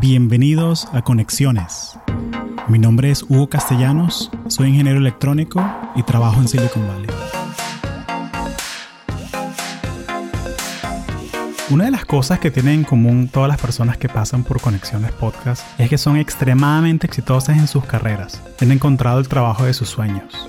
Bienvenidos a Conexiones. Mi nombre es Hugo Castellanos, soy ingeniero electrónico y trabajo en Silicon Valley. Una de las cosas que tienen en común todas las personas que pasan por Conexiones Podcast es que son extremadamente exitosas en sus carreras. Han encontrado el trabajo de sus sueños.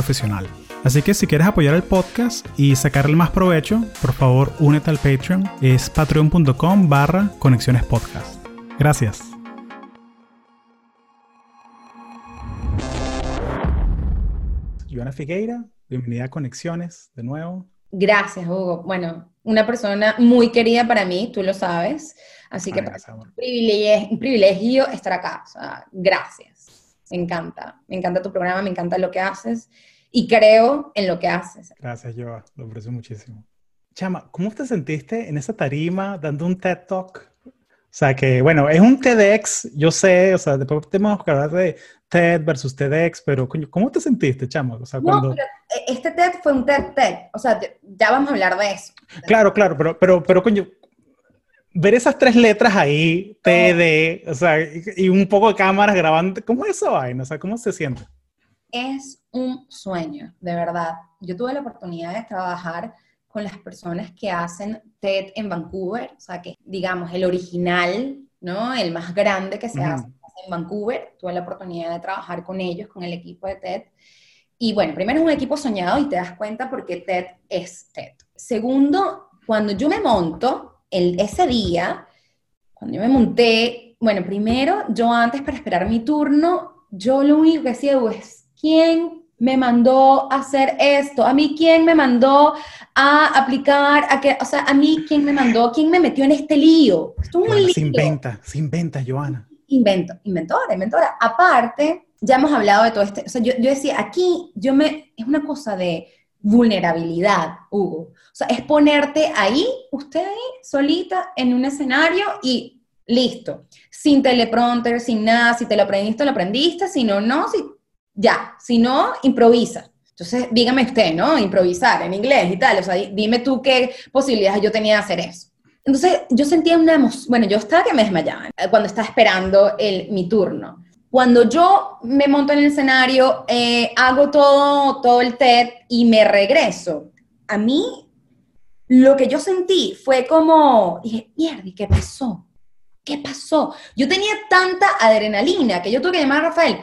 profesional. Así que si quieres apoyar el podcast y sacarle más provecho, por favor únete al Patreon. Es patreon.com barra conexiones podcast. Gracias. Joana Figueira, bienvenida a Conexiones de nuevo. Gracias, Hugo. Bueno, una persona muy querida para mí, tú lo sabes. Así que es un privilegio, un privilegio estar acá. gracias. Me encanta. Me encanta tu programa, me encanta lo que haces y creo en lo que haces. Gracias, Joa, lo aprecio muchísimo. Chama, ¿cómo te sentiste en esa tarima dando un TED Talk? O sea, que bueno, es un TEDx, yo sé, o sea, después tenemos que hablar de TED versus TEDx, pero ¿cómo te sentiste, chama? O sea, cuando... No, pero este TED fue un TED TED, o sea, ya vamos a hablar de eso. Claro, claro, pero, pero, pero coño, ver esas tres letras ahí, TED, o sea, y, un poco de cámaras grabando, ¿cómo es esa vaina? O sea, ¿cómo se siente? Es un sueño, de verdad. Yo tuve la oportunidad de trabajar con las personas que hacen TED en Vancouver, o sea, que digamos el original, ¿no? El más grande que se hace en Vancouver. Tuve la oportunidad de trabajar con ellos, con el equipo de TED. Y bueno, primero es un equipo soñado y te das cuenta porque TED es TED. Segundo, cuando yo me monto, el, ese día, cuando yo me monté, bueno, primero, yo antes para esperar mi turno, yo lo único que hacía es ¿quién me mandó a hacer esto? ¿A mí quién me mandó a aplicar? A que, o sea, ¿a mí quién me mandó? ¿Quién me metió en este lío? Esto es un lío. Se inventa, se inventa, Joana. Invento, inventora, inventora. Aparte, ya hemos hablado de todo este, o sea, yo, yo decía, aquí yo me, es una cosa de vulnerabilidad, Hugo. O sea, es ponerte ahí, usted ahí, solita, en un escenario y listo. Sin teleprompter, sin nada, si te lo aprendiste, lo aprendiste, si no, no, si ya, si no, improvisa. Entonces, dígame usted, ¿no? Improvisar en inglés y tal, o sea, dime tú qué posibilidades yo tenía de hacer eso. Entonces, yo sentía una emoción, bueno, yo estaba que me desmayaba eh, cuando estaba esperando el, mi turno. Cuando yo me monto en el escenario, eh, hago todo, todo el TED y me regreso, a mí lo que yo sentí fue como, dije, mierda, ¿y qué pasó? ¿Qué pasó? Yo tenía tanta adrenalina que yo tuve que llamar a Rafael,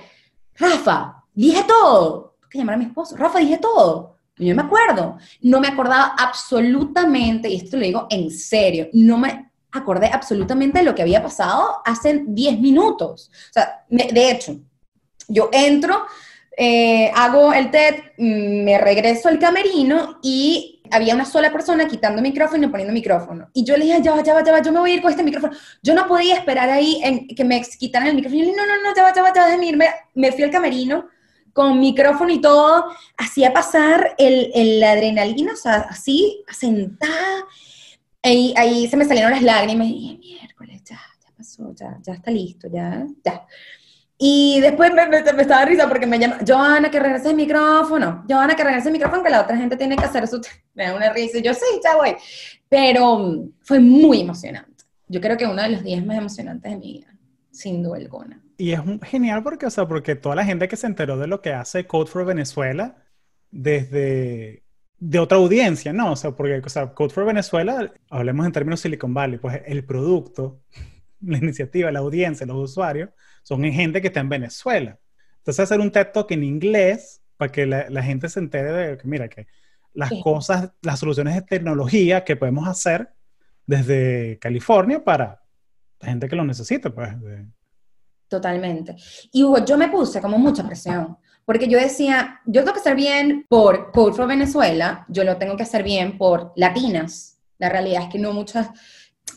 Rafa, dije todo. Tengo que llamar a mi esposo. Rafa, dije todo. yo me acuerdo. No me acordaba absolutamente, y esto lo digo en serio, no me acordé absolutamente de lo que había pasado hace 10 minutos. O sea, de hecho, yo entro, eh, hago el TED, mm, me regreso al camerino y había una sola persona quitando micrófono y poniendo micrófono. Y yo le dije, ya va, ya va, ya va, yo me voy a ir con este micrófono. Yo no podía esperar ahí en que me quitaran el micrófono. Y yo le dije, no, no, no, ya va, ya va, ya va, déjame irme. Me fui al camerino con micrófono y todo, hacía pasar el, el adrenalina, o sea, así, sentada. Ahí, ahí se me salieron las lágrimas y dije, miércoles, ya, ya pasó, ya, ya está listo, ya, ya. Y después me, me, estaba risa porque me llama, Joana, que regrese el micrófono, Joana, que regrese el micrófono, que la otra gente tiene que hacer su... Me da una risa y yo, sí, ya voy. Pero mm, fue muy emocionante. Yo creo que uno de los días más emocionantes de mi vida, sin duda alguna. Y es genial porque, o sea, porque toda la gente que se enteró de lo que hace Code for Venezuela desde de otra audiencia, ¿no? O sea, porque, o sea, Code for Venezuela, hablemos en términos Silicon Valley, pues el producto, la iniciativa, la audiencia, los usuarios, son gente que está en Venezuela. Entonces, hacer un TED Talk en inglés para que la, gente se entere de que, mira, que las cosas, las soluciones de tecnología que podemos hacer desde California para la gente que lo necesita, pues, Totalmente. Y yo me puse como mucha presión, porque yo decía, yo tengo que hacer bien por Code for Venezuela, yo lo tengo que hacer bien por latinas. La realidad es que no muchas,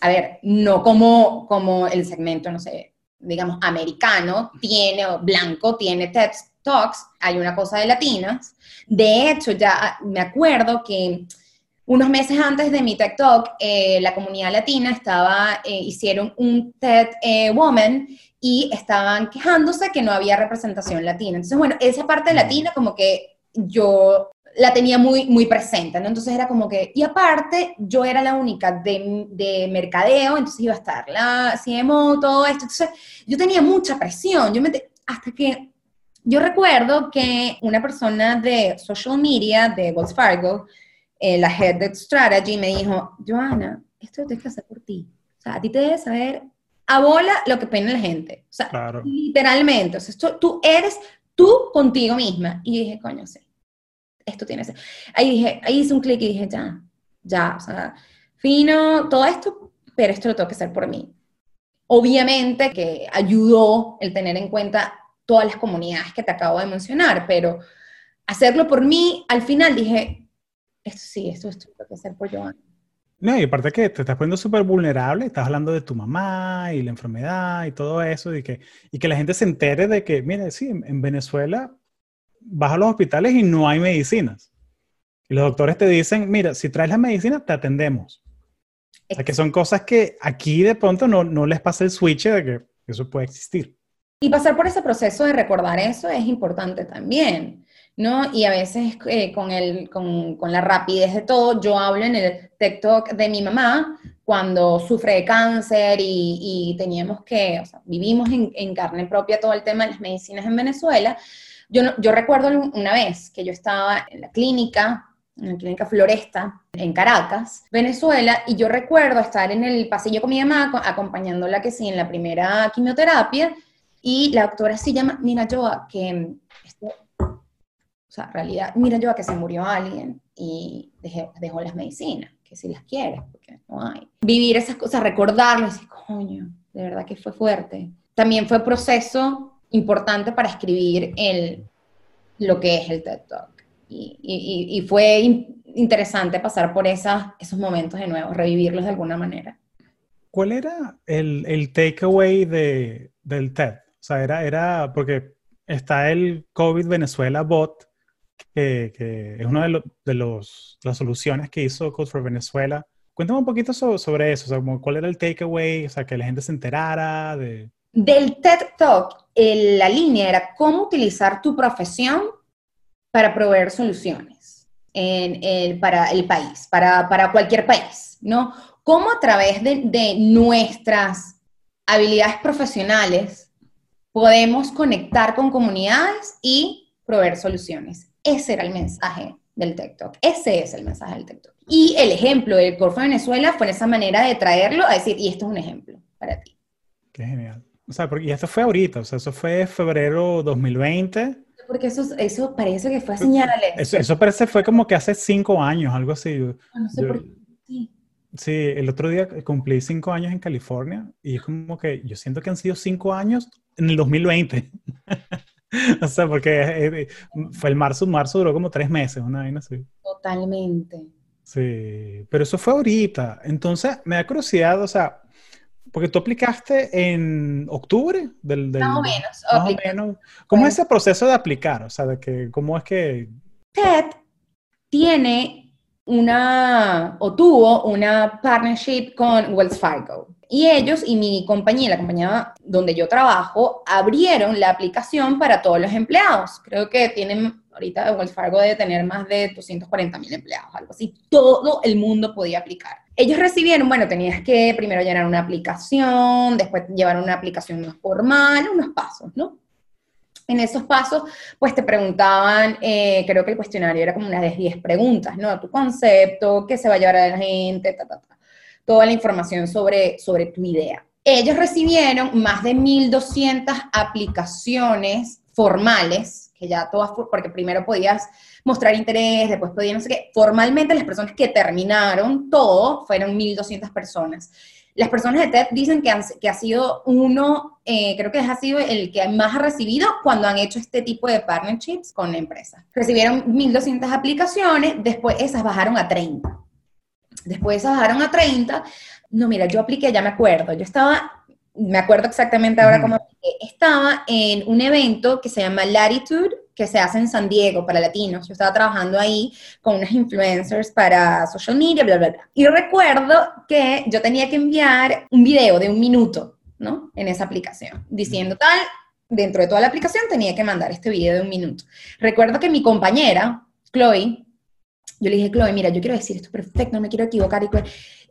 a ver, no como, como el segmento, no sé, digamos, americano, tiene, blanco, tiene TED Talks, hay una cosa de latinas. De hecho, ya me acuerdo que unos meses antes de mi TED Talk, eh, la comunidad latina estaba, eh, hicieron un TED eh, Woman y estaban quejándose que no había representación latina. Entonces, bueno, esa parte latina como que yo la tenía muy, muy presente, ¿no? Entonces era como que, y aparte, yo era la única de, de mercadeo, entonces iba a estar la CMO, todo esto, entonces yo tenía mucha presión, yo me, hasta que yo recuerdo que una persona de social media de Wells Fargo, eh, la head de strategy, me dijo, Joana, esto lo tienes que hacer por ti. O sea, a ti te debe saber a bola lo que pena la gente. O sea, literalmente. O sea, esto, tú eres tú contigo misma. Y dije, coño, sí esto tiene ese. Ahí dije, ahí hice un clic y dije, ya, ya, o sea, fino, todo esto, pero esto lo tengo que hacer por mí. Obviamente que ayudó el tener en cuenta todas las comunidades que te acabo de mencionar, pero hacerlo por mí, al final dije, esto sí, esto, esto lo que hacer por Joana. No, y aparte que te estás poniendo súper vulnerable, estás hablando de tu mamá y la enfermedad y todo eso, y que, y que la gente se entere de que, mire, sí, en Venezuela vas a los hospitales y no hay medicinas. Y los doctores te dicen, mira, si traes la medicina, te atendemos. O sea, que son cosas que aquí de pronto no, no les pasa el switch de que eso puede existir. Y pasar por ese proceso de recordar eso es importante también, ¿no? Y a veces eh, con, el, con, con, la rapidez de todo, yo hablo en el TikTok de mi mamá cuando sufre de cáncer y, teníamos que, vivimos en, carne propia todo el tema de las medicinas en Venezuela yo, recuerdo una vez que yo estaba en la clínica, en la clínica Floresta, en Caracas, Venezuela, y yo recuerdo estar en el pasillo con mi mamá, acompañándola que sí, en la primera quimioterapia, y la doctora sí llama, mira Joa, que, o sea, en realidad, mira Joa, que se murió alguien y dejó las medicinas, que si las quieres, porque no hay. Vivir esas cosas, recordarlo, decir, coño, de verdad que fue fuerte. También fue proceso importante para escribir el, lo que es el TED Talk. Y, y, fue interesante pasar por esas, esos momentos de nuevo, revivirlos de alguna manera. ¿Cuál era el, el takeaway de, del TED? O sea, era, era porque está el COVID Venezuela bot, que, es una de, de, los, las soluciones que hizo Code for Venezuela. Cuéntame un poquito sobre, sobre eso, o sea, cuál era el takeaway, o sea, que la gente se enterara de... Del TED Talk, la línea era cómo utilizar tu profesión para proveer soluciones para el país, para, cualquier país, ¿no? Cómo a través de, nuestras habilidades profesionales podemos conectar con comunidades y proveer soluciones. Ese era el mensaje del TikTok. Ese es el mensaje del TikTok. Y el ejemplo del Corfo de Venezuela fue esa manera de traerlo a decir, y esto es un ejemplo para ti. Qué genial. O sea, porque, y esto fue ahorita, o sea, eso fue febrero 2020. Porque eso, eso parece que fue señales. Eso, eso parece fue como que hace cinco años, algo así. Ah, no sé por qué. Sí. Sí, el otro día cumplí cinco años en California y es como que yo siento que han sido cinco años en el 2020. o sea, porque eh, fue el marzo, marzo duró como tres meses, una vaina así. Totalmente. Sí, pero eso fue ahorita. Entonces, me da curiosidad, o sea, porque tú aplicaste en octubre del... del más o menos. Más o menos. ¿Cómo es ese proceso de aplicar? O sea, de que, ¿cómo es que...? TED tiene una, o tuvo una partnership con Wells Fargo. Y ellos y mi compañía, la compañía donde yo trabajo, abrieron la aplicación para todos los empleados. Creo que tienen, ahorita Wells Fargo debe tener más de 240 mil empleados, algo así. Todo el mundo podía aplicar ellos recibieron, bueno, tenías que primero llenar una aplicación, después llevar una aplicación más formal, unos pasos, ¿no? En esos pasos, pues te preguntaban, eh, creo que el cuestionario era como unas de 10 preguntas, ¿no? Tu concepto, qué se va a llevar a la gente, ta, ta, ta. Toda la información sobre, sobre tu idea. Ellos recibieron más de 1.200 aplicaciones formales, que ya todas, porque primero podías mostrar interés, después podían, no sé. Formalmente las personas que terminaron todo fueron 1.200 personas. Las personas de TED dicen que, que ha sido uno, eh, creo que ha sido el que más ha recibido cuando han hecho este tipo de partnerships con empresas. Recibieron 1.200 aplicaciones, después esas bajaron a 30. Después bajaron a 30. No, mira, yo apliqué, ya me acuerdo, yo estaba me acuerdo exactamente ahora cómo estaba en un evento que se llama Latitude, que se hace en San Diego para latinos. Yo estaba trabajando ahí con unas influencers para social media, bla, bla, bla. Y recuerdo que yo tenía que enviar un video de un minuto, ¿no? En esa aplicación, diciendo tal, dentro de toda la aplicación tenía que mandar este video de un minuto. Recuerdo que mi compañera, Chloe, yo le dije, Chloe, mira, yo quiero decir esto perfecto, no me quiero equivocar. Y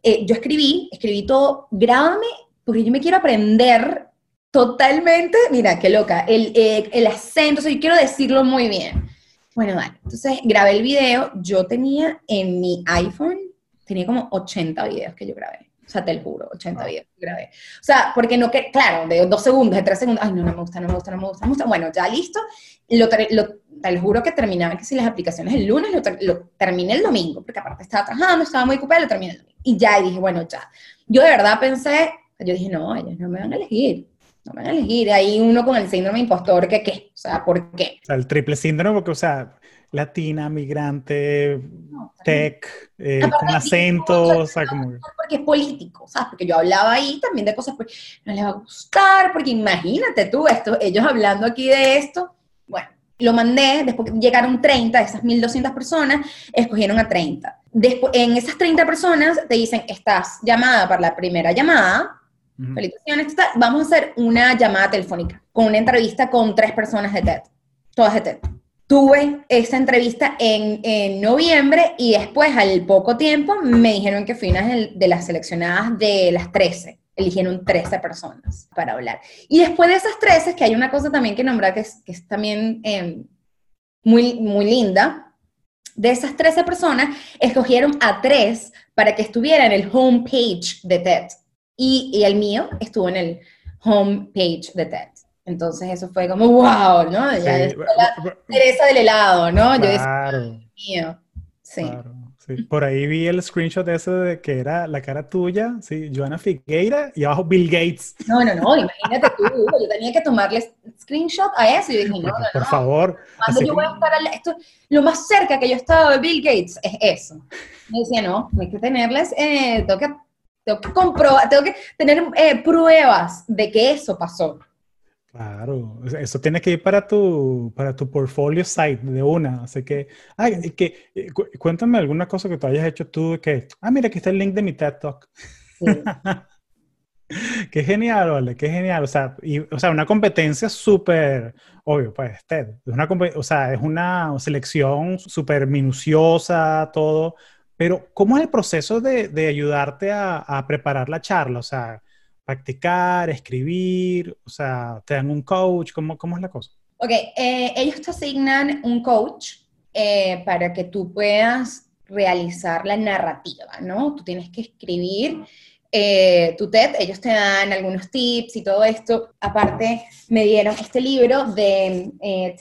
eh, yo escribí, escribí todo, grábame, porque yo me quiero aprender totalmente, mira, qué loca, el, eh, el acento, o sea, yo quiero decirlo muy bien. Bueno, vale, entonces grabé el video, yo tenía en mi iPhone, tenía como 80 videos que yo grabé. O sea, te lo juro, 80 videos que grabé. O sea, porque no que, claro, de dos segundos, de tres segundos, ay, no, no me gusta, no me gusta, no me gusta, no me gusta. Bueno, ya listo. Lo, lo, te lo juro que terminaba que si las aplicaciones el lunes, lo, lo, terminé el domingo, porque aparte estaba trabajando, estaba muy ocupada, lo terminé el domingo. Y ya, y dije, bueno, ya. Yo de verdad pensé, yo dije, no, ellos no me van a elegir no me van a elegir. Ahí uno con el síndrome impostor, que qué, o sea, ¿por qué? O sea, el triple síndrome, porque, o sea, latina, migrante, tech, eh, con acentos, o sea, como... Porque es político, ¿sabes? Porque yo hablaba ahí también de cosas, pues, no les va a gustar, porque imagínate tú, esto, ellos hablando aquí de esto, bueno, lo mandé, después llegaron 30, de esas 1.200 personas, escogieron a 30. Después, en esas 30 personas te dicen, estás llamada para la primera llamada, Felicitaciones. Vamos a hacer una llamada telefónica con una entrevista con tres personas de TED, todas de TED. Tuve esa entrevista en, en noviembre y después, al poco tiempo, me dijeron que fui una de las seleccionadas de las 13 eligieron 13 personas para hablar. Y después de esas 13, que hay una cosa también que nombrar que es, que es también em, muy, muy linda, de esas 13 personas, escogieron a tres para que estuviera en el homepage de TED y, el mío estuvo en el homepage de TED. Entonces eso fue como, wow, ¿no? Ya la Teresa del helado, ¿no? Yo decía, mío. Sí. Por ahí vi el screenshot ese de que era la cara tuya, sí, Joana Figueira y abajo Bill Gates. No, no, no, imagínate tú, yo tenía que tomarle screenshot a eso y dije, no, no, no. Por favor. Cuando yo voy a estar, esto, lo más cerca que yo he estado de Bill Gates es eso. Me decía, no, hay que tenerles, eh, tengo que tengo que comprobar, tengo que tener eh, pruebas de que eso pasó. Claro, eso tiene que ir para tu, para tu portfolio site de una. Así que, ay, que, eh, cuéntame alguna cosa que tú hayas hecho tú que, ah, mira, aquí está el link de mi TED Talk. qué genial, vale, qué genial. O sea, y, o sea una competencia súper, obvio, pues TED. Es una, o sea, es una selección súper minuciosa, todo. Pero, ¿cómo es el proceso de, ayudarte a, preparar la charla? O sea, practicar, escribir, o sea, te dan un coach, ¿cómo, cómo es la cosa? Ok, eh, ellos te asignan un coach eh, para que tú puedas realizar la narrativa, ¿no? Tú tienes que escribir eh, tu TED, ellos te dan algunos tips y todo esto. Aparte, me dieron este libro de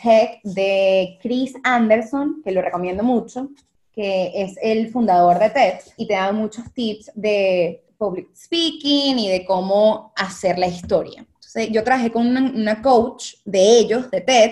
Tech de Chris Anderson, que lo recomiendo mucho que es el fundador de TED y te da muchos tips de public speaking y de cómo hacer la historia. Entonces, yo trabajé con una, coach de ellos, de TED,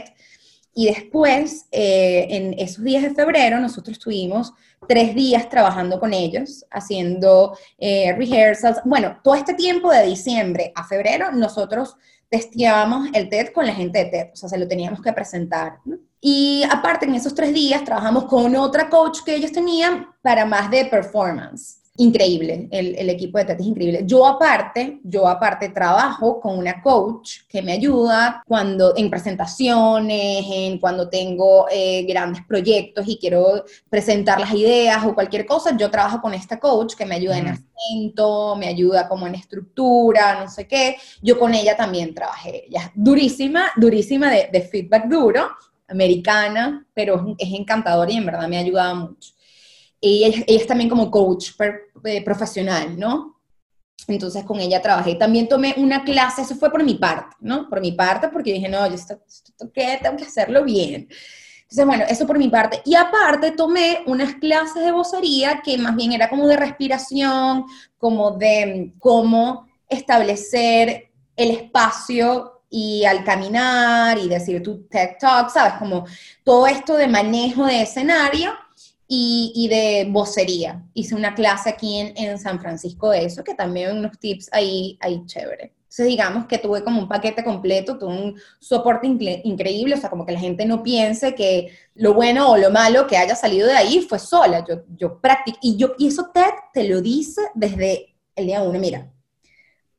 y después, eh, en esos días de febrero, nosotros estuvimos tres días trabajando con ellos, haciendo eh, rehearsals. Bueno, todo este tiempo de diciembre a febrero, nosotros testeábamos el TED con la gente de TED, o sea, se lo teníamos que presentar. ¿no? Y aparte, en esos tres días trabajamos con otra coach que ellos tenían para más de performance. Increíble, el, equipo de TED es increíble. Yo aparte, yo aparte trabajo con una coach que me ayuda cuando en presentaciones, en cuando tengo eh, grandes proyectos y quiero presentar las ideas o cualquier cosa, yo trabajo con esta coach que me ayuda en acento, me ayuda como en estructura, no sé qué. Yo con ella también trabajé, ella durísima, durísima de, de feedback duro, americana, pero es encantadora y en verdad me ha ayudado mucho. Y ella, es también como coach eh, profesional, ¿no? Entonces con ella trabajé. También tomé una clase, eso fue por mi parte, ¿no? Por mi parte, porque dije, no, yo esto, ¿qué? Tengo que hacerlo bien. Entonces, bueno, eso por mi parte. Y aparte tomé unas clases de vocería que más bien era como de respiración, como de cómo establecer el espacio y al caminar y decir tu TED Talk, ¿sabes? Como todo esto de manejo de escenario y, y de vocería. Hice una clase aquí en, en, San Francisco de eso, que también unos tips ahí, ahí chévere. Entonces, digamos que tuve como un paquete completo, tuve un soporte increíble, o sea, como que la gente no piense que lo bueno o lo malo que haya salido de ahí fue sola. Yo, yo practico, y, yo, y eso TED te lo dice desde el día uno. Mira,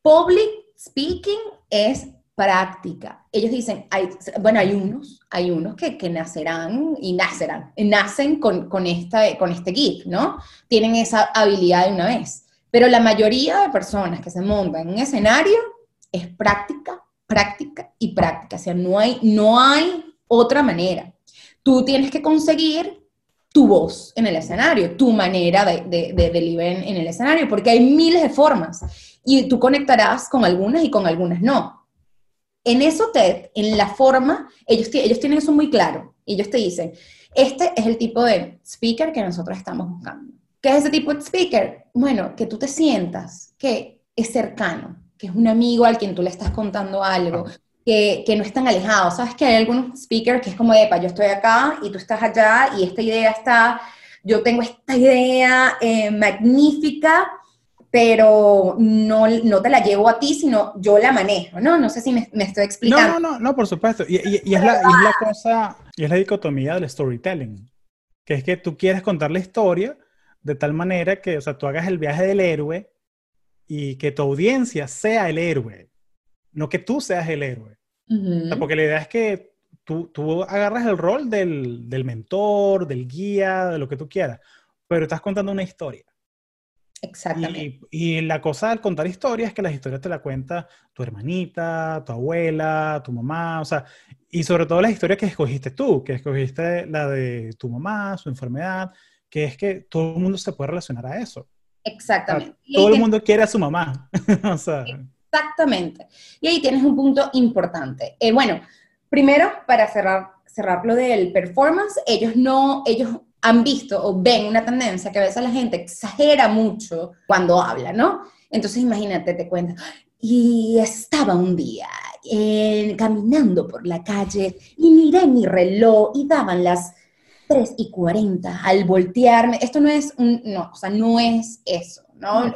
public speaking es práctica. Ellos dicen, hay, bueno, hay unos, hay unos que, que nacerán y nacerán, nacen con, con, esta, con este gift, ¿no? Tienen esa habilidad de una vez. Pero la mayoría de personas que se montan en un escenario es práctica, práctica y práctica. O sea, no hay, no hay otra manera. Tú tienes que conseguir tu voz en el escenario, tu manera de, de, de en el escenario, porque hay miles de formas y tú conectarás con algunas y con algunas no en eso TED, en la forma, ellos, ellos tienen eso muy claro. Y ellos te dicen, este es el tipo de speaker que nosotros estamos buscando. ¿Qué es ese tipo de speaker? Bueno, que tú te sientas que es cercano, que es un amigo al quien tú le estás contando algo, que, que no es tan alejado. Sabes que hay algunos speakers que es como, epa, yo estoy acá y tú estás allá y esta idea está, yo tengo esta idea eh, magnífica, pero no, no te la llevo a ti, sino yo la manejo, ¿no? No sé si me, estoy explicando. No, no, no, no por supuesto. Y, y, es la, y, es la, cosa, y es la dicotomía del storytelling, que es que tú quieres contar la historia de tal manera que, o sea, tú hagas el viaje del héroe y que tu audiencia sea el héroe, no que tú seas el héroe. porque la idea es que tú, tú agarras el rol del, del mentor, del guía, de lo que tú quieras, pero estás contando una historia. Exactamente. Y, la cosa al contar historias es que las historias te la cuenta tu hermanita, tu abuela, tu mamá, o sea, y sobre todo las historias que escogiste tú, que escogiste la de tu mamá, su enfermedad, que es que todo el mundo se puede relacionar a eso. Exactamente. todo el mundo quiere a su mamá. Exactamente. Y ahí tienes un punto importante. Eh, bueno, primero, para cerrar, cerrar lo del performance, ellos no, ellos han visto o ven una tendencia que a veces la gente exagera mucho cuando habla, ¿no? Entonces imagínate, te cuento, y estaba un día eh, caminando por la calle y miré mi reloj y daban las 3 y 40 al voltearme. Esto no es un, no, o sea, no es eso, ¿no?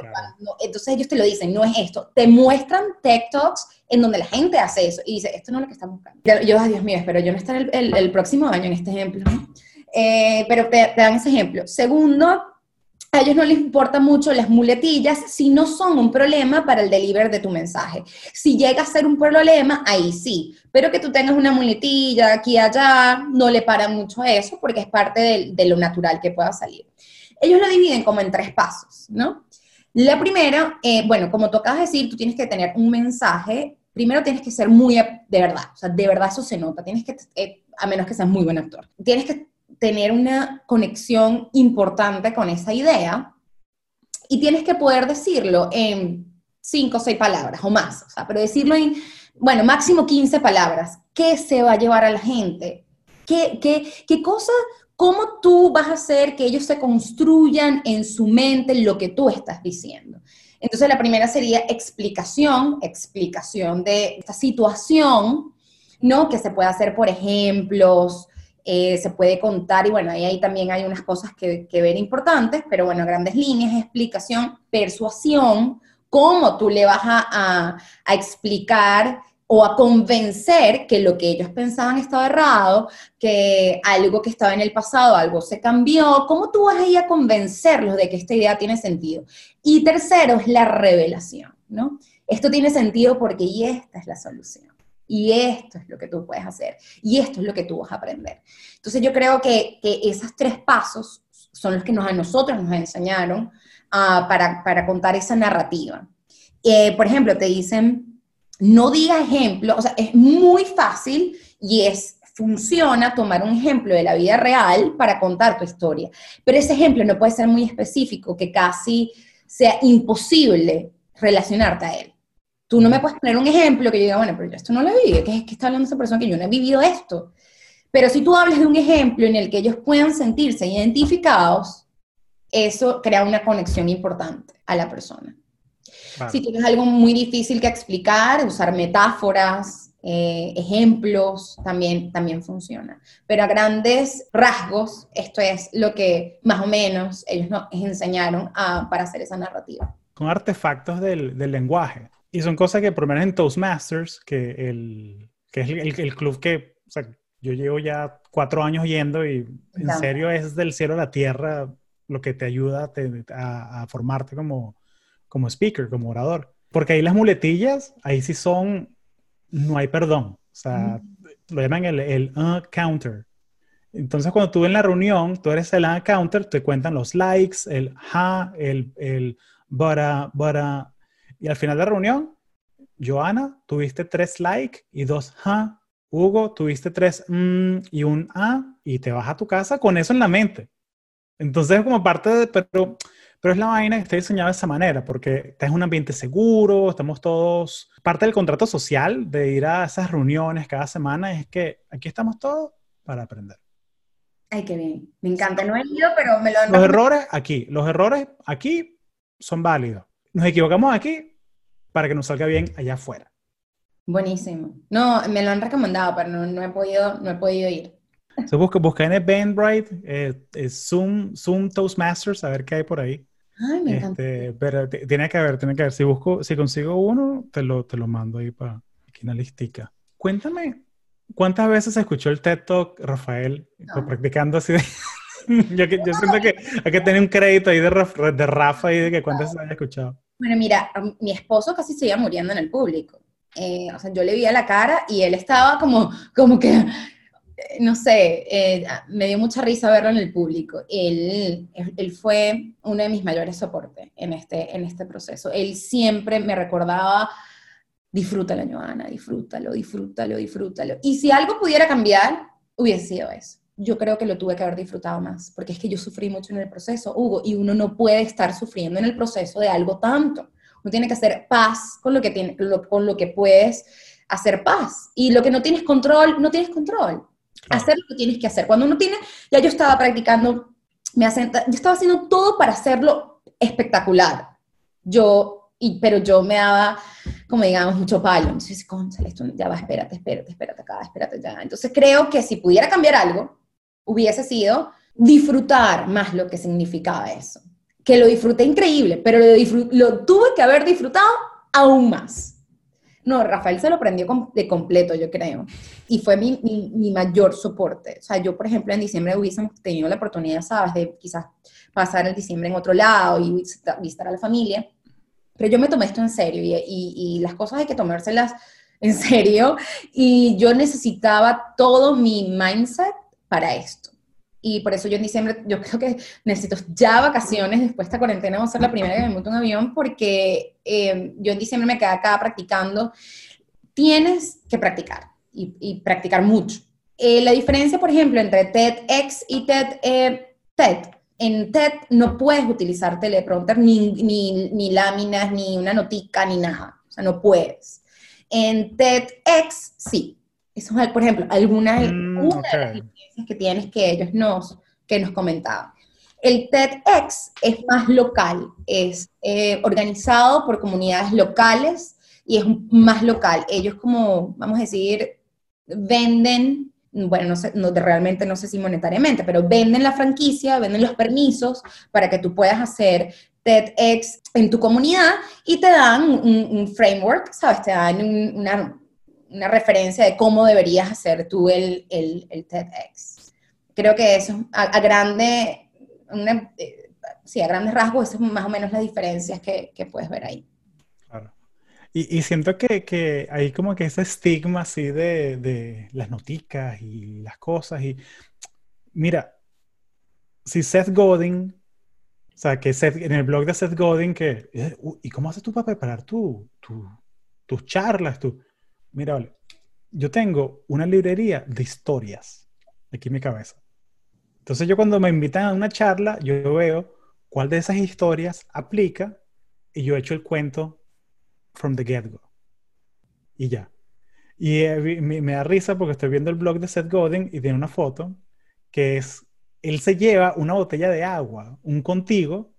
entonces ellos te lo dicen, no es esto. Te muestran TikToks en donde la gente hace eso y dice, esto no es lo que estamos buscando. Yo, Dios mío, espero yo no estar el, el, el próximo año en este ejemplo, ¿no? Eh, pero te, dan ese ejemplo. Segundo, a ellos no les importan mucho las muletillas si no son un problema para el deliver de tu mensaje. Si llega a ser un problema, ahí sí. Pero que tú tengas una muletilla aquí y allá, no le paran mucho eso porque es parte de, lo natural que pueda salir. Ellos lo dividen como en tres pasos, ¿no? La primera, eh, bueno, como tú acabas de decir, tú tienes que tener un mensaje. Primero tienes que ser muy de verdad, o sea, de verdad eso se nota. Tienes que, eh, a menos que seas muy buen actor, tienes que tener una conexión importante con esa idea y tienes que poder decirlo en cinco o seis palabras o más, pero decirlo en, bueno, máximo 15 palabras. ¿Qué se va a llevar a la gente? ¿Qué, qué, qué cosa, cómo tú vas a hacer que ellos se construyan en su mente lo que tú estás diciendo? Entonces, la primera sería explicación, explicación de esta situación, ¿no? Que se puede hacer por ejemplos, eh, se puede contar y bueno, ahí, también hay unas cosas que, ver importantes, pero bueno, grandes líneas, explicación, persuasión, cómo tú le vas a, explicar o a convencer que lo que ellos pensaban estaba errado, que algo que estaba en el pasado, algo se cambió, ¿cómo tú vas a ir a convencerlos de que esta idea tiene sentido? Y tercero es la revelación, ¿no? Esto tiene sentido porque y esta es la solución y esto es lo que tú puedes hacer y esto es lo que tú vas a aprender. Entonces yo creo que, que esos tres pasos son los que nos, a nosotros nos enseñaron uh, para, para, contar esa narrativa. Eh, por ejemplo, te dicen, no diga ejemplo, o sea, es muy fácil y es funciona tomar un ejemplo de la vida real para contar tu historia, pero ese ejemplo no puede ser muy específico, que casi sea imposible relacionarte a él. Tú no me puedes poner un ejemplo que yo diga, bueno, pero yo esto no lo vivido, ¿qué es que está hablando esa persona que yo no he vivido esto? Pero si tú hablas de un ejemplo en el que ellos puedan sentirse identificados, eso crea una conexión importante a la persona. Si tienes algo muy difícil que explicar, usar metáforas, eh, ejemplos, también, también funciona. Pero a grandes rasgos, esto es lo que más o menos ellos nos enseñaron para hacer esa narrativa. Con artefactos del, del lenguaje Y son cosas que, por lo menos en Toastmasters, que, el, que es el, el club que, o sea, yo llevo ya cuatro años yendo y en serio es del cielo a la tierra lo que te ayuda a, a, formarte como, como speaker, como orador. Porque ahí las muletillas, ahí sí son, no hay perdón. O sea, lo llaman el, el uh, counter. Entonces, cuando tú en la reunión, tú eres el uh, counter, te cuentan los likes, el ha, el, el bara, bara. Y al final de la reunión, Joana, tuviste tres likes y dos ha. Hugo, tuviste tres mm, y un a y te vas a tu casa con eso en la mente. Entonces, como parte de, pero, pero es la vaina que está diseñada de esa manera, porque en un ambiente seguro, estamos todos, parte del contrato social de ir a esas reuniones cada semana es que aquí estamos todos para aprender. Ay, qué bien. Me encanta. No he ido, pero me lo han Los errores aquí, los errores aquí son válidos. Nos equivocamos aquí para que nos salga bien allá afuera. Buenísimo. No, me lo han recomendado, pero no, he, podido, no he podido ir. Se busca, busca en Eventbrite, eh, Zoom, Zoom Toastmasters, a ver qué hay por ahí. Ay, me encanta. Este, pero tiene que haber, tiene que haber. Si busco, si consigo uno, te lo, te lo mando ahí para aquí en la listica. Cuéntame, ¿cuántas veces escuchó el TED Talk, Rafael, practicando así de... yo, yo siento que hay que tener un crédito ahí de, de Rafa y de que cuántas haya escuchado. Bueno, mira, mi esposo casi se iba muriendo en el público. Eh, o sea, yo le vi a la cara y él estaba como, como que no sé, eh, me dio mucha risa verlo en el público. Él, él fue uno de mis mayores soportes en este, en este proceso. Él siempre me recordaba, disfrútalo, Joana, disfrútalo, disfrútalo, disfrútalo. Y si algo pudiera cambiar, hubiese sido eso. Yo creo que lo tuve que haber disfrutado más, porque es que yo sufrí mucho en el proceso, Hugo, y uno no puede estar sufriendo en el proceso de algo tanto. Uno tiene que hacer paz con lo que, tiene, con lo que puedes hacer paz. Y lo que no tienes control, no tienes control Hacer lo que tienes que hacer. Cuando uno tiene, ya yo estaba practicando, me hacen, yo estaba haciendo todo para hacerlo espectacular. Yo, y, pero yo me daba, como digamos, mucho palo. Entonces, conchale, esto ya va, espérate, espérate, espérate acá, espérate ya. Entonces creo que si pudiera cambiar algo, hubiese sido disfrutar más lo que significaba eso. Que lo disfruté increíble, pero lo, tuve que haber disfrutado aún más. No, Rafael se lo prendió de completo, yo creo. Y fue mi, mayor soporte. O sea, yo, por ejemplo, en diciembre hubiésemos tenido la oportunidad, ¿sabes?, de quizás pasar el diciembre en otro lado y visitar a la familia. Pero yo me tomé esto en serio y las cosas hay que tomárselas en serio. Y yo necesitaba todo mi mindset para esto. Y por eso yo en diciembre, yo creo que necesito ya vacaciones, después de esta cuarentena va a ser la primera que me monto un avión, porque eh, yo en diciembre me quedé acá practicando. Tienes que practicar y, practicar mucho. Eh, la diferencia, por ejemplo, entre TEDx y TED, eh, TED, en TED no puedes utilizar teleprompter, ni, ni, ni láminas, ni una notica, ni nada. O sea, no puedes. En TEDx, sí. Eso es, por ejemplo, alguna, mm, una de las diferencias que tienes que ellos nos, que nos comentaban. El TEDx es más local, es eh, organizado por comunidades locales y es más local. Ellos como, vamos a decir, venden, bueno, no, sé, no, realmente no sé si monetariamente, pero venden la franquicia, venden los permisos para que tú puedas hacer TEDx en tu comunidad y te dan un, framework, ¿sabes? Te dan una, una referencia de cómo deberías hacer tú el, el, el TEDx. Creo que eso, a, grande, eh, sí, a grandes rasgos, esas son más o menos las diferencias que, que puedes ver ahí. Claro. Y, y siento que, que, hay como que ese estigma así de, de las noticas y las cosas. Y mira, si Seth Godin, o sea, que Seth, en el blog de Seth Godin, que, eh, ¿y cómo haces tú para preparar tu, tu, tus charlas? Tu, Mira, yo tengo una librería de historias aquí en mi cabeza. Entonces yo cuando me invitan a una charla, yo veo cuál de esas historias aplica y yo echo el cuento from the get-go. Y ya. Y eh, me, da risa porque estoy viendo el blog de Seth Godin y tiene una foto que es, él se lleva una botella de agua, un contigo,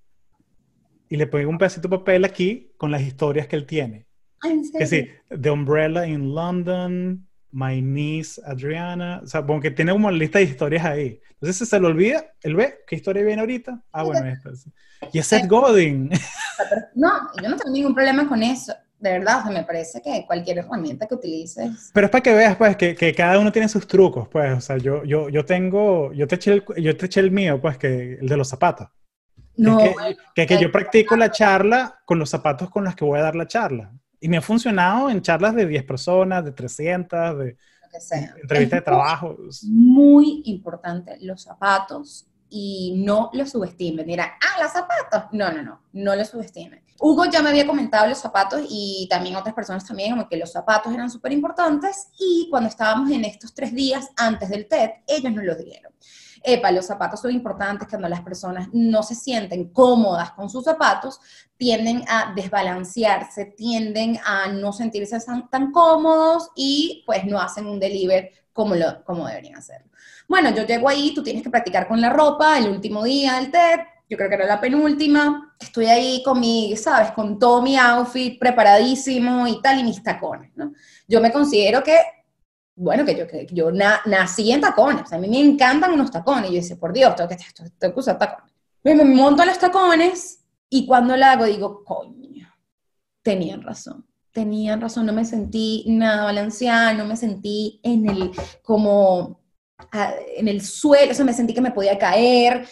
y le pone un pedacito de papel aquí con las historias que él tiene. Que sí, The Umbrella in London, My Niece Adriana, o sea, porque tiene como una lista de historias ahí. Entonces, si se le olvida, él ve qué historia viene ahorita. Ah, bueno, esta. Y es Seth Godin. No, yo no tengo ningún problema con eso. de verdad, o sea, me parece que cualquier herramienta que utilices. Pero es para que veas, pues, que, que, cada uno tiene sus trucos, pues, o sea, yo, yo, yo tengo, yo te, eché el, yo te eché el mío, pues, que el de los zapatos. No, que, que, yo practico la charla con los zapatos con los que voy a dar la charla. Y me ha funcionado en charlas de 10 personas, de 300, de entrevistas de trabajo. Muy importante, los zapatos y no lo subestimen. Dirán, ah, los zapatos. No, no, no, no lo subestimen. Hugo ya me había comentado los zapatos y también otras personas también, como que los zapatos eran súper importantes y cuando estábamos en estos tres días antes del TED, ellos nos lo dieron. Epa, los zapatos son importantes cuando las personas no se sienten cómodas con sus zapatos, tienden a desbalancearse, tienden a no sentirse tan, cómodos y pues no hacen un deliver como, lo, como deberían hacerlo. Bueno, yo llego ahí, tú tienes que practicar con la ropa el último día del TED, yo creo que era la penúltima, estoy ahí con mi, ¿sabes? Con todo mi outfit preparadísimo y tal, y mis tacones, ¿no? Yo me considero que, bueno, que yo, que yo nací en tacones, a mí me encantan unos tacones, y yo decía, por Dios, tengo que, tengo que usar tacones. Me, me monto los tacones, y cuando lo hago digo, coño, tenían razón tenían razón, no me sentí nada balanceada, no me sentí en el, como en el suelo, o sea, me sentí que me podía caer,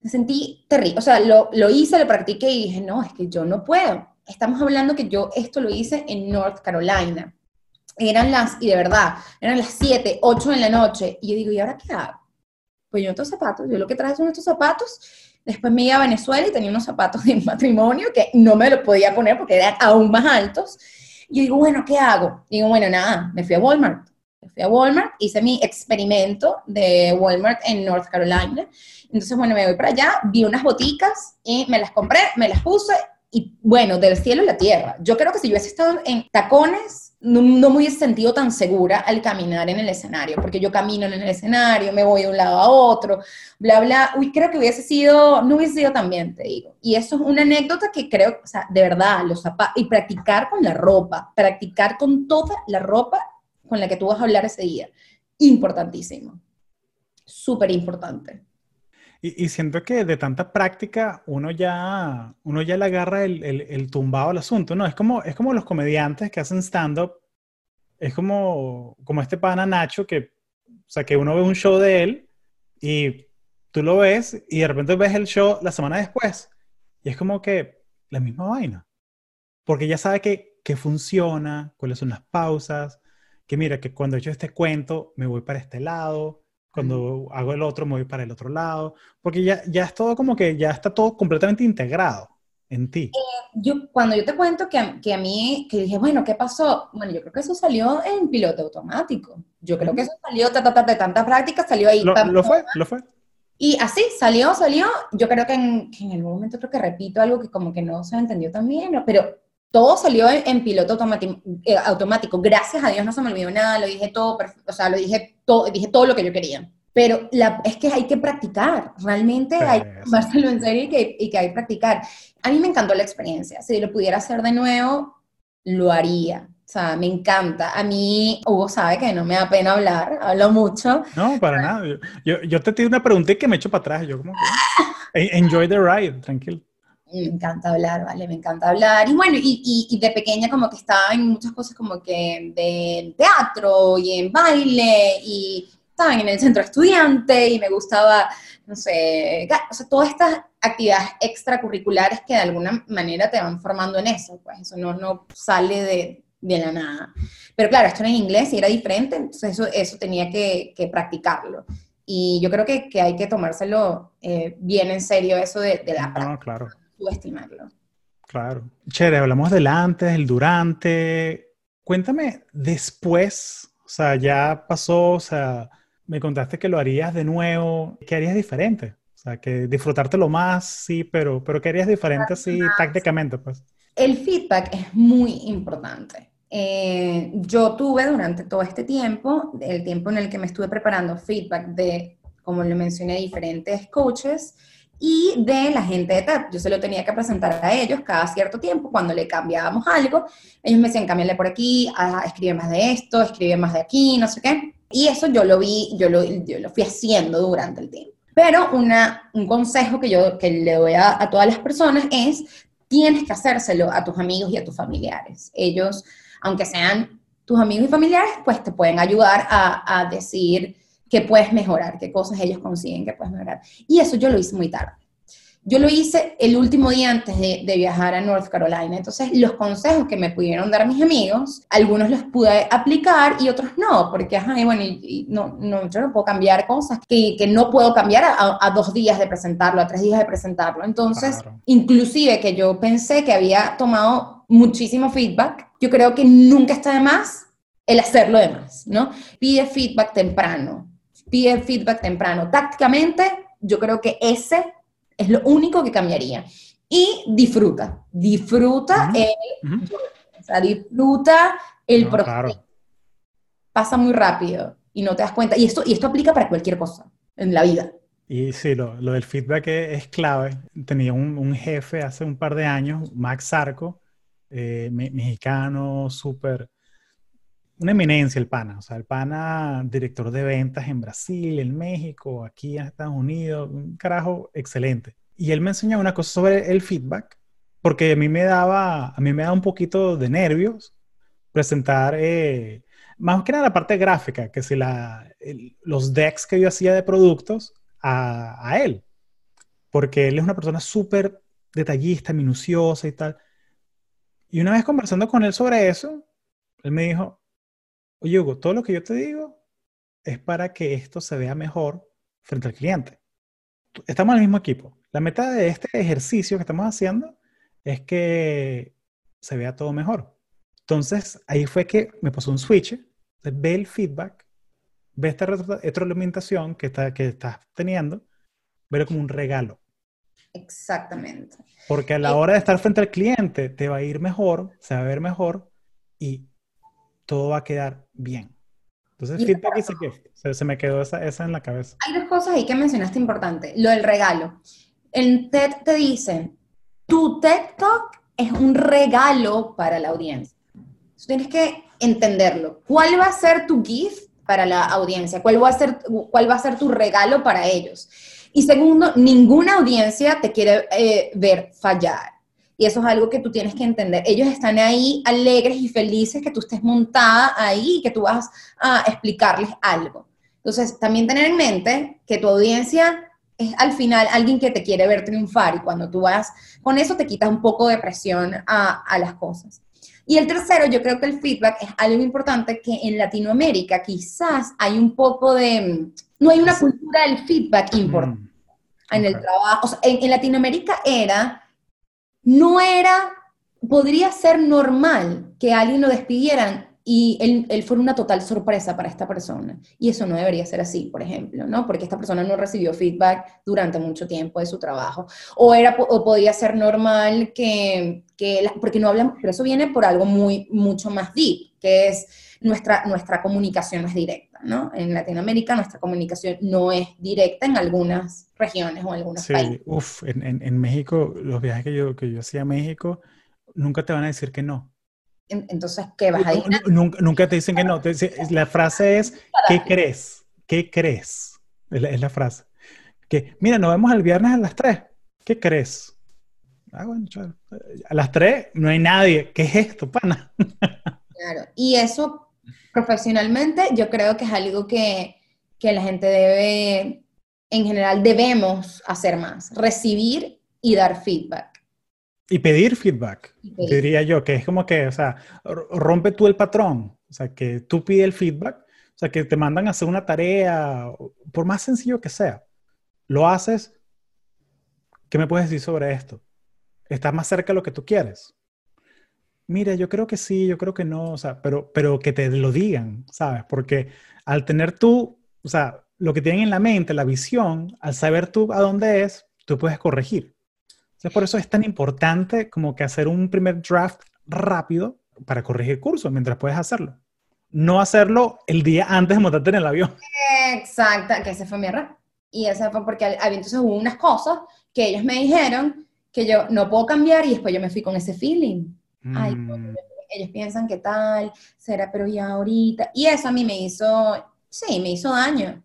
me sentí terrible, o sea, lo, lo hice, lo practiqué y dije, no, es que yo no puedo. Estamos hablando que yo esto lo hice en North Carolina. Eran las, y de verdad, eran las 7, 8 de la noche. Y yo digo, ¿y ahora qué hago? Pues yo estos zapatos, yo lo que traje son estos zapatos. Después me iba a Venezuela y tenía unos zapatos de matrimonio que no me los podía poner porque eran aún más altos. Y yo digo, bueno, ¿qué hago? Y digo, bueno, nada, me fui a Walmart fui a Walmart, hice mi experimento de Walmart en North Carolina. Entonces, bueno, me voy para allá, vi unas boticas y me las compré, me las puse y bueno, del cielo a la tierra. Yo creo que si yo hubiese estado en tacones, no, no, me hubiese sentido tan segura al caminar en el escenario, porque yo camino en el escenario, me voy de un lado a otro, bla, bla. Uy, creo que hubiese sido, no hubiese sido tan bien, te digo. Y eso es una anécdota que creo, o sea, de verdad, los zapatos, y practicar con la ropa, practicar con toda la ropa con la que tú vas a hablar ese día. Importantísimo. Súper importante. Y, siento que de tanta práctica uno ya, uno ya le agarra el, el, tumbado al asunto, ¿no? Es como, es como los comediantes que hacen stand-up. Es como, como este pana Nacho que, o sea, que uno ve un show de él y tú lo ves y de repente ves el show la semana después y es como que la misma vaina. Porque ya sabe que, que funciona, cuáles son las pausas, que mira, que cuando yo este cuento me voy para este lado, cuando hago el otro me voy para el otro lado, porque ya, ya es todo como que ya está todo completamente integrado en ti. Eh, yo, cuando yo te cuento que, que, a mí, que dije, bueno, ¿qué pasó? Bueno, yo creo que eso salió en piloto automático. Yo creo que eso salió ta, ta, de tanta práctica, salió ahí. Lo, lo fue, lo fue. Y así salió, salió. Yo creo que en, que en el momento creo que repito algo que como que no se entendió también, pero todo salió en, piloto eh, automático, Gracias a Dios no se me olvidó nada, lo dije todo, o sea, lo dije todo, dije todo lo que yo quería. Pero la, es que hay que practicar, realmente hay que tomárselo en serio y que, y que hay que practicar. A mí me encantó la experiencia, si lo pudiera hacer de nuevo, lo haría. O sea, me encanta. A mí, Hugo sabe que no me da pena hablar, hablo mucho. No, para nada. Yo, yo, te tengo una pregunta y que me echo para atrás. Yo como que, enjoy the ride, tranquilo me encanta hablar, ¿vale? Me encanta hablar. Y bueno, y, y, de pequeña como que estaba en muchas cosas como que de teatro y en baile y estaba en el centro estudiante y me gustaba, no sé, o sea, todas estas actividades extracurriculares que de alguna manera te van formando en eso, pues eso no, no sale de, de la nada. Pero claro, esto era en inglés y era diferente, entonces eso, eso tenía que, que practicarlo. Y yo creo que, que hay que tomárselo eh, bien en serio eso de, de la práctica. claro estimarlo. Claro. Chévere, hablamos del antes, el durante. Cuéntame después, o sea, ya pasó, o sea, me contaste que lo harías de nuevo. ¿Qué harías diferente? O sea, que disfrutártelo más, sí, pero, pero ¿qué harías diferente así prácticamente, pues? El feedback es muy importante. Eh, yo tuve durante todo este tiempo, el tiempo en el que me estuve preparando feedback de, como le mencioné, diferentes coaches, y de la gente de TED. Yo se lo tenía que presentar a ellos cada cierto tiempo, cuando le cambiábamos algo, ellos me decían, cámbiale por aquí, ah, escribe más de esto, escribe más de aquí, no sé qué. Y eso yo lo vi, yo lo, yo lo fui haciendo durante el tiempo. Pero una, un consejo que yo que le doy a, a todas las personas es tienes que hacérselo a tus amigos y a tus familiares. Ellos, aunque sean tus amigos y familiares, pues te pueden ayudar a, a decir qué puedes mejorar, qué cosas ellos consiguen que puedes mejorar. Y eso yo lo hice muy tarde. Yo lo hice el último día antes de, viajar a North Carolina. Entonces, los consejos que me pudieron dar mis amigos, algunos los pude aplicar y otros no, porque, ajá, bueno, no, no, yo no puedo cambiar cosas que, que no puedo cambiar a, dos días de presentarlo, a tres días de presentarlo. Entonces, inclusive que yo pensé que había tomado muchísimo feedback, yo creo que nunca está de más el hacerlo de más, ¿no? Pide feedback temprano, pide feedback temprano. Tácticamente, yo creo que ese es lo único que cambiaría. Y disfruta, disfruta el, o sea, disfruta el proceso. Pasa muy rápido y no te das cuenta. Y esto, y esto aplica para cualquier cosa en la vida. Y sí, lo, lo del feedback es, clave. Tenía un, un, jefe hace un par de años, Max Sarco, eh, mexicano, súper, una eminencia el pana. O sea, el pana, director de ventas en Brasil, en México, aquí en Estados Unidos, un carajo excelente. Y él me enseñó una cosa sobre el feedback, porque a mí me daba, a mí me daba un poquito de nervios presentar, eh, más que nada la parte gráfica, que si la, los decks que yo hacía de productos a, a él. Porque él es una persona súper detallista, minuciosa y tal. Y una vez conversando con él sobre eso, él me dijo, oye Hugo, todo lo que yo te digo es para que esto se vea mejor frente al cliente. Estamos en el mismo equipo. La meta de este ejercicio que estamos haciendo es que se vea todo mejor. Entonces, ahí fue que me pasó un switch, ve el feedback, ve esta retroalimentación que, está, que estás teniendo, verlo como un regalo. Exactamente. Porque a la hora de estar frente al cliente te va a ir mejor, se va a ver mejor y todo va a quedar bien. Entonces, feedback es que se, me quedó esa, esa en la cabeza. Hay dos cosas ahí que mencionaste importante. Lo del regalo. En TED te dicen, tu TED Talk es un regalo para la audiencia. tienes que entenderlo. ¿Cuál va a ser tu gift para la audiencia? ¿Cuál va a ser, cuál va a ser tu regalo para ellos? Y segundo, ninguna audiencia te quiere eh, ver fallar. Y eso es algo que tú tienes que entender. Ellos están ahí alegres y felices que tú estés montada ahí y que tú vas a explicarles algo. Entonces, también tener en mente que tu audiencia es al final alguien que te quiere ver triunfar y cuando tú vas con eso te quitas un poco de presión a, a las cosas. Y el tercero, yo creo que el feedback es algo importante que en Latinoamérica quizás hay un poco de, no hay una cultura del feedback importante mm, en el trabajo. O sea, en Latinoamérica era no era, podría ser normal que alguien lo despidieran y él, él, fuera una total sorpresa para esta persona. Y eso no debería ser así, por ejemplo, ¿no? Porque esta persona no recibió feedback durante mucho tiempo de su trabajo. O, era, o podía ser normal que, que porque no hablamos, pero eso viene por algo muy, mucho más deep, que es nuestra, nuestra comunicación no es directa, ¿no? En Latinoamérica nuestra comunicación no es directa en algunas regiones o algunos sí, países. Uf, en, en, en, México, los viajes que yo, que yo hacía a México, nunca te van a decir que no. Entonces, ¿qué vas a ir? Nunca, nunca, te dicen que no. la frase es, ¿qué crees? ¿Qué crees? Es la, es la, frase. Que, mira, nos vemos el viernes a las 3. ¿Qué crees? Ah, bueno, a las 3 no hay nadie. ¿Qué es esto, pana? Claro, y eso profesionalmente yo creo que es algo que, que la gente debe, en general debemos hacer más, recibir y dar feedback. Y pedir feedback, diría yo, que es como que, o sea, rompe tú el patrón, o sea, que tú pides el feedback, o sea, que te mandan a hacer una tarea, por más sencillo que sea, lo haces, ¿qué me puedes decir sobre esto? ¿Estás más cerca de lo que tú quieres? Mira, yo creo que sí, yo creo que no, o sea, pero, pero que te lo digan, ¿sabes? Porque al tener tú, o sea, lo que tienen en la mente, la visión, al saber tú a dónde es, tú puedes corregir. Entonces, por eso es tan importante como que hacer un primer draft rápido para corregir curso mientras puedes hacerlo. No hacerlo el día antes de montarte en el avión. Exacto, que ese fue mi error. Y ese fue porque había entonces hubo unas cosas que ellos me dijeron que yo no puedo cambiar y después yo me fui con ese feeling. Ay, mm. ellos piensan que tal, será, pero ya ahorita. Y eso a mí me hizo, sí, me hizo daño.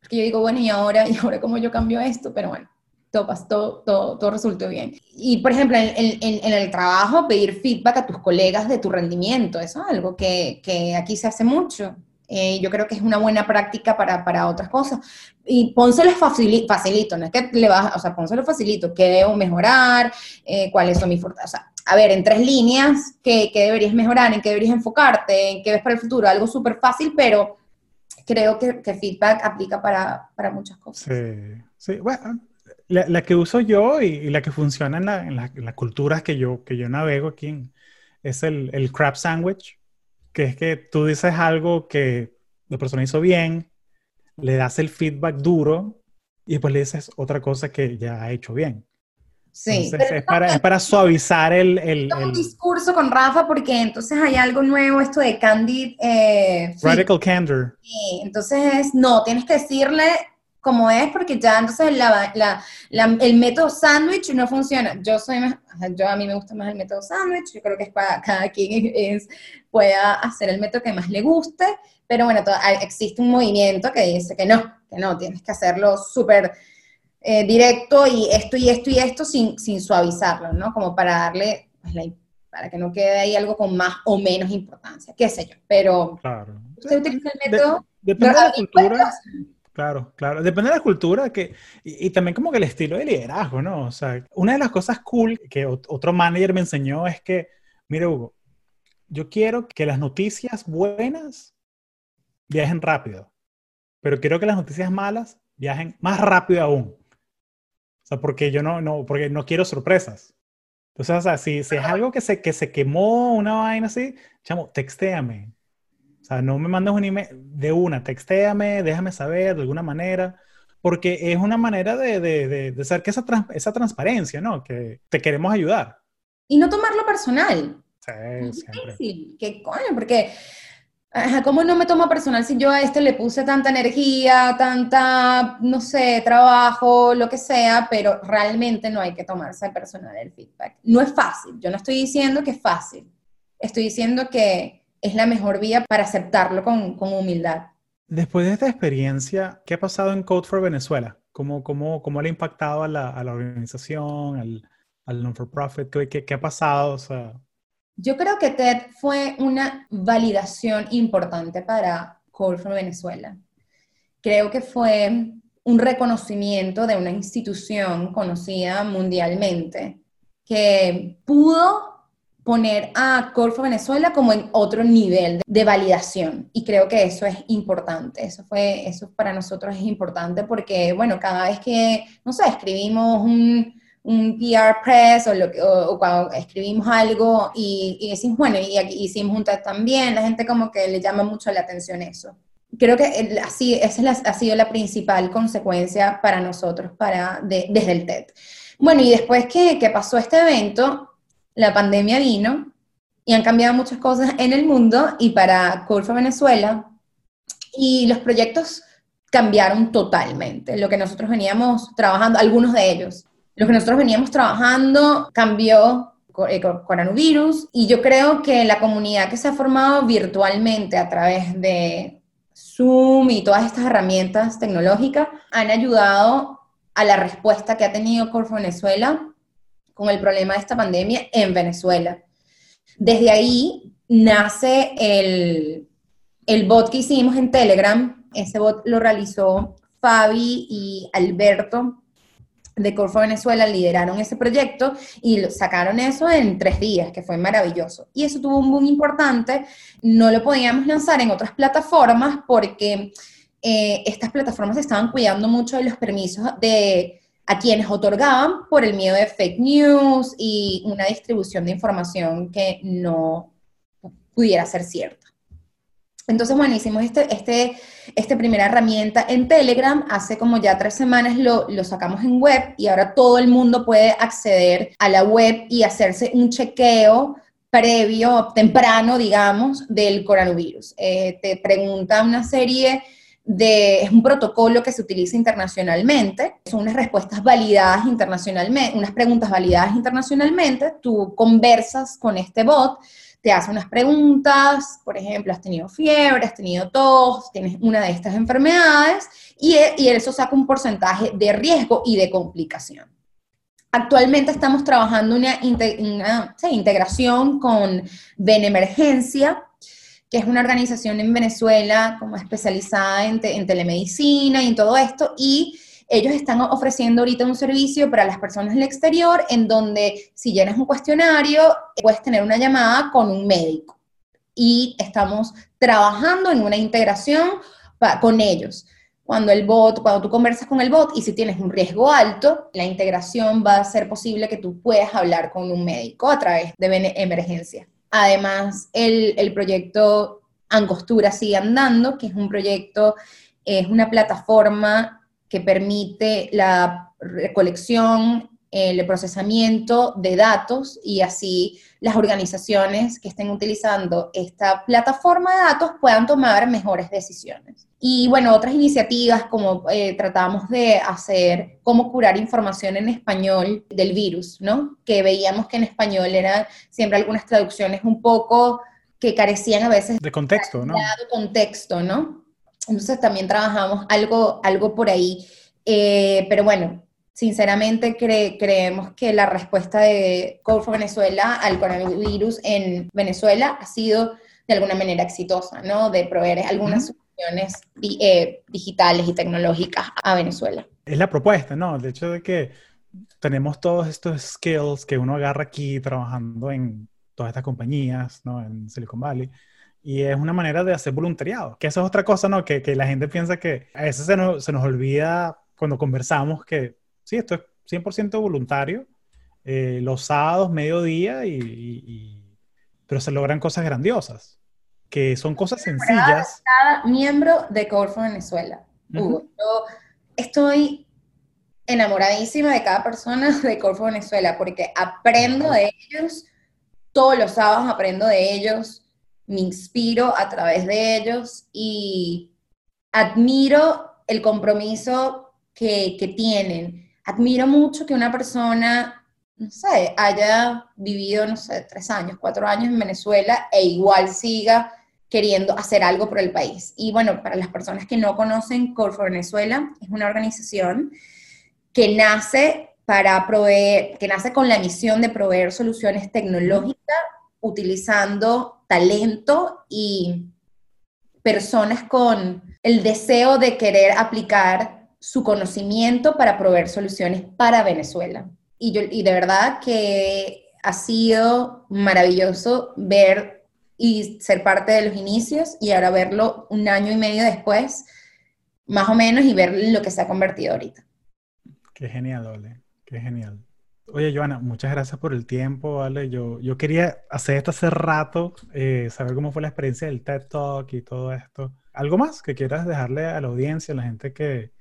Porque yo digo, bueno, ¿y ahora? ¿Y ahora cómo yo cambio esto? Pero bueno. todo, todo, todo, resultó bien. Y, por ejemplo, en, en, el trabajo, pedir feedback a tus colegas de tu rendimiento, eso es algo que, que aquí se hace mucho. Eh, yo creo que es una buena práctica para, para otras cosas. Y pónselo facilito, facilito, no es que le vas, o sea, pónselo facilito, qué debo mejorar, eh, cuáles son mis fortalezas. O sea, a ver, en tres líneas, ¿qué, ¿qué, deberías mejorar, en qué deberías enfocarte, en qué ves para el futuro, algo súper fácil, pero creo que, que feedback aplica para, para, muchas cosas. Sí, sí, bueno, la, que uso yo y, la que funciona en, la, en, la, las culturas que yo, que yo navego aquí es el, el crab sandwich, que es que tú dices algo que la persona hizo bien, le das el feedback duro y después le dices otra cosa que ya ha hecho bien. Sí. es, para, es, para, suavizar el, el, un discurso con Rafa porque entonces hay algo nuevo, esto de candid. Eh, Radical candor. Sí, entonces no, tienes que decirle como es, porque ya entonces el método sándwich no funciona. Yo soy yo a mí me gusta más el método sándwich, yo creo que es para cada quien es, pueda hacer el método que más le guste, pero bueno, existe un movimiento que dice que no, que no, tienes que hacerlo súper eh, directo y esto y esto y esto sin, sin suavizarlo, ¿no? Como para darle, pues, para que no quede ahí algo con más o menos importancia, qué sé yo, pero claro. usted utiliza el método... depende de la cultura. Claro, claro. Depende de la cultura que, y, también como que el estilo de liderazgo, ¿no? O sea, una de las cosas cool que otro manager me enseñó es que, mire Hugo, yo quiero que las noticias buenas viajen rápido, pero quiero que las noticias malas viajen más rápido aún. O sea, porque yo no, no, porque no quiero sorpresas. Entonces, o sea, si, si es algo que se, que se quemó una vaina así, chamo, textéame. O sea, no me mandes un email de una, textéame, déjame saber de alguna manera, porque es una manera de, de, de, hacer que esa, esa transparencia, ¿no? Que te queremos ayudar. Y no tomarlo personal. Sí, es difícil. ¿Qué coño? Porque, ¿cómo no me tomo personal si yo a este le puse tanta energía, tanta, no sé, trabajo, lo que sea, pero realmente no hay que tomarse personal el feedback. No es fácil. Yo no estoy diciendo que es fácil. Estoy diciendo que es la mejor vía para aceptarlo con, con humildad. Después de esta experiencia, ¿qué ha pasado en Code for Venezuela? ¿Cómo, cómo, cómo le ha impactado a la, a la organización, al, al non-for-profit? ¿Qué, ¿Qué, ha pasado? O sea... Yo creo que TED fue una validación importante para Code for Venezuela. Creo que fue un reconocimiento de una institución conocida mundialmente que pudo poner a Corfo Venezuela como en otro nivel de, validación y creo que eso es importante, eso fue, eso para nosotros es importante porque, bueno, cada vez que, no sé, escribimos un, un PR press o, lo, o, cuando escribimos algo y, y, decimos, bueno, y aquí hicimos un TED también, la gente como que le llama mucho la atención eso. Creo que así, esa ha sido la principal consecuencia para nosotros para, desde el TED. Bueno, y después que, que pasó este evento, la pandemia vino y han cambiado muchas cosas en el mundo y para Curva Venezuela y los proyectos cambiaron totalmente. Lo que nosotros veníamos trabajando, algunos de ellos, lo que nosotros veníamos trabajando cambió eh, coronavirus y yo creo que la comunidad que se ha formado virtualmente a través de Zoom y todas estas herramientas tecnológicas han ayudado a la respuesta que ha tenido Corfo Venezuela con el problema de esta pandemia en Venezuela. Desde ahí nace el, el bot que hicimos en Telegram. Ese bot lo realizó Fabi y Alberto de Corfo Venezuela lideraron ese proyecto y sacaron eso en tres días, que fue maravilloso. Y eso tuvo un boom importante. No lo podíamos lanzar en otras plataformas porque eh, estas plataformas estaban cuidando mucho de los permisos de a quienes otorgaban por el miedo de fake news y una distribución de información que no pudiera ser cierta. Entonces, bueno, hicimos este, este, esta primera herramienta en Telegram, hace como ya tres semanas lo, lo, sacamos en web y ahora todo el mundo puede acceder a la web y hacerse un chequeo previo, temprano, digamos, del coronavirus. Eh, te pregunta una serie es un protocolo que se utiliza internacionalmente, son unas respuestas validadas internacionalmente, unas preguntas validadas internacionalmente, tú conversas con este bot, te hace unas preguntas, por ejemplo, has tenido fiebre, has tenido tos, tienes una de estas enfermedades, y, y eso saca un porcentaje de riesgo y de complicación. Actualmente estamos trabajando una, una integración con Benemergencia, que es una organización en Venezuela como especializada en, en telemedicina y en todo esto, y ellos están ofreciendo ahorita un servicio para las personas del exterior en donde si llenas un cuestionario puedes tener una llamada con un médico. Y estamos trabajando en una integración con ellos. Cuando el bot, cuando tú conversas con el bot y si tienes un riesgo alto, la integración va a ser posible que tú puedas hablar con un médico a través de emergencia. Además, el, el proyecto Angostura sigue andando, que es un proyecto, es una plataforma que permite la recolección, el procesamiento de datos y así las organizaciones que estén utilizando esta plataforma de datos puedan tomar mejores decisiones. Y bueno, otras iniciativas como eh, tratamos de hacer cómo curar información en español del virus, ¿no? Que veíamos que en español eran siempre algunas traducciones un poco que carecían a veces de contexto, ¿no? De contexto, ¿no? Entonces también trabajamos algo, algo por ahí. Eh, pero bueno, sinceramente creemos que la respuesta de Code for Venezuela al coronavirus en Venezuela ha sido de alguna manera exitosa, ¿no? De proveer algunas soluciones eh, digitales y tecnológicas a Venezuela. Es la propuesta, ¿no? El hecho de que tenemos todos estos skills que uno agarra aquí trabajando en todas estas compañías, ¿no? En Silicon Valley y es una manera de hacer voluntariado, que eso es otra cosa, ¿no? Que, que la gente piensa que a veces se nos, se nos, olvida cuando conversamos que sí, esto es 100% voluntario, eh, los sábados, mediodía, y, y, pero se logran cosas grandiosas, que son cosas sencillas. Cada miembro de Corfo Venezuela. Hugo, yo estoy enamoradísima de cada persona de Corfo Venezuela porque aprendo de ellos, todos los sábados aprendo de ellos, me inspiro a través de ellos y admiro el compromiso que, tienen. Admiro mucho que una persona, no sé, haya vivido, no sé, tres años, cuatro años en Venezuela e igual siga queriendo hacer algo por el país. Y bueno, para las personas que no conocen, Core for Venezuela es una organización que nace para proveer, que nace con la misión de proveer soluciones tecnológicas utilizando talento y personas con el deseo de querer aplicar su conocimiento para proveer soluciones para Venezuela. Y, yo, y de verdad que ha sido maravilloso ver y ser parte de los inicios y ahora verlo un año y medio después, más o menos, y ver lo que se ha convertido ahorita. Qué genial, Ole, qué genial. Oye, Joana, muchas gracias por el tiempo, ¿vale? Yo, yo quería hacer esto hace rato, eh, saber cómo fue la experiencia del TED Talk y todo esto. ¿Algo más que quieras dejarle a la audiencia, a la gente que,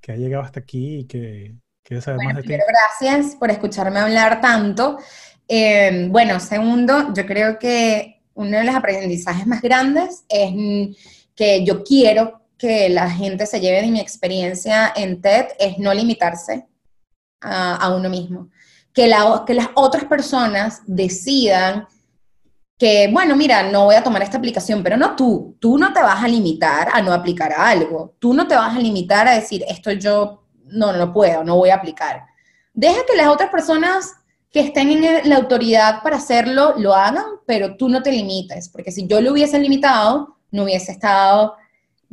que ha llegado hasta aquí y que quiere saber más de ti? Gracias por escucharme hablar tanto. Eh, bueno, segundo, yo creo que uno de los aprendizajes más grandes es que yo quiero que la gente se lleve de mi experiencia en TED, es no limitarse a, uno mismo. Que, las otras personas decidan que, bueno, mira, no voy a tomar esta aplicación, pero no tú, tú no te vas a limitar a no aplicar algo, tú no te vas a limitar a decir, esto yo no, no puedo, no voy a aplicar. Deja que las otras personas que estén en la autoridad para hacerlo lo hagan, pero tú no te limites, porque si yo lo hubiese limitado, no hubiese estado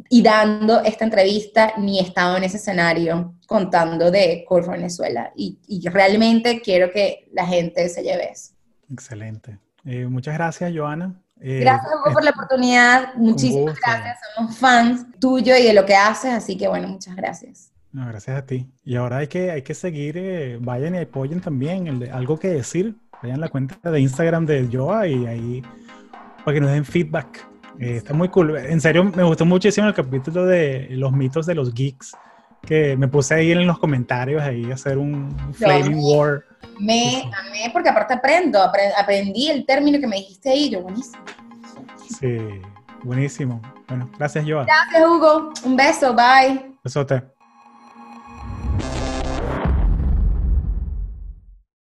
y dando esta entrevista ni he estado en ese escenario contando de Corfo Venezuela. Y, realmente quiero que la gente se lleve eso. Excelente. Eh, muchas gracias, Joana. Eh, gracias por la oportunidad. Muchísimas gracias. Somos fans tuyo y de lo que haces, así que bueno, muchas gracias. No, gracias a ti. Y ahora hay que, hay que seguir, eh, vayan y apoyen también. El de, algo que decir, vayan a la cuenta de Instagram de Joa y ahí para que nos den feedback eh, está muy cool. En serio, me gustó muchísimo el capítulo de los mitos de los geeks, que me puse ahí en los comentarios ahí a hacer un flaming war. Me amé porque aparte aprendo, aprendí el término que me dijiste ahí, yo buenísimo. Sí, buenísimo. Bueno, gracias, Joa. Gracias, Hugo. Un beso, bye. Besote.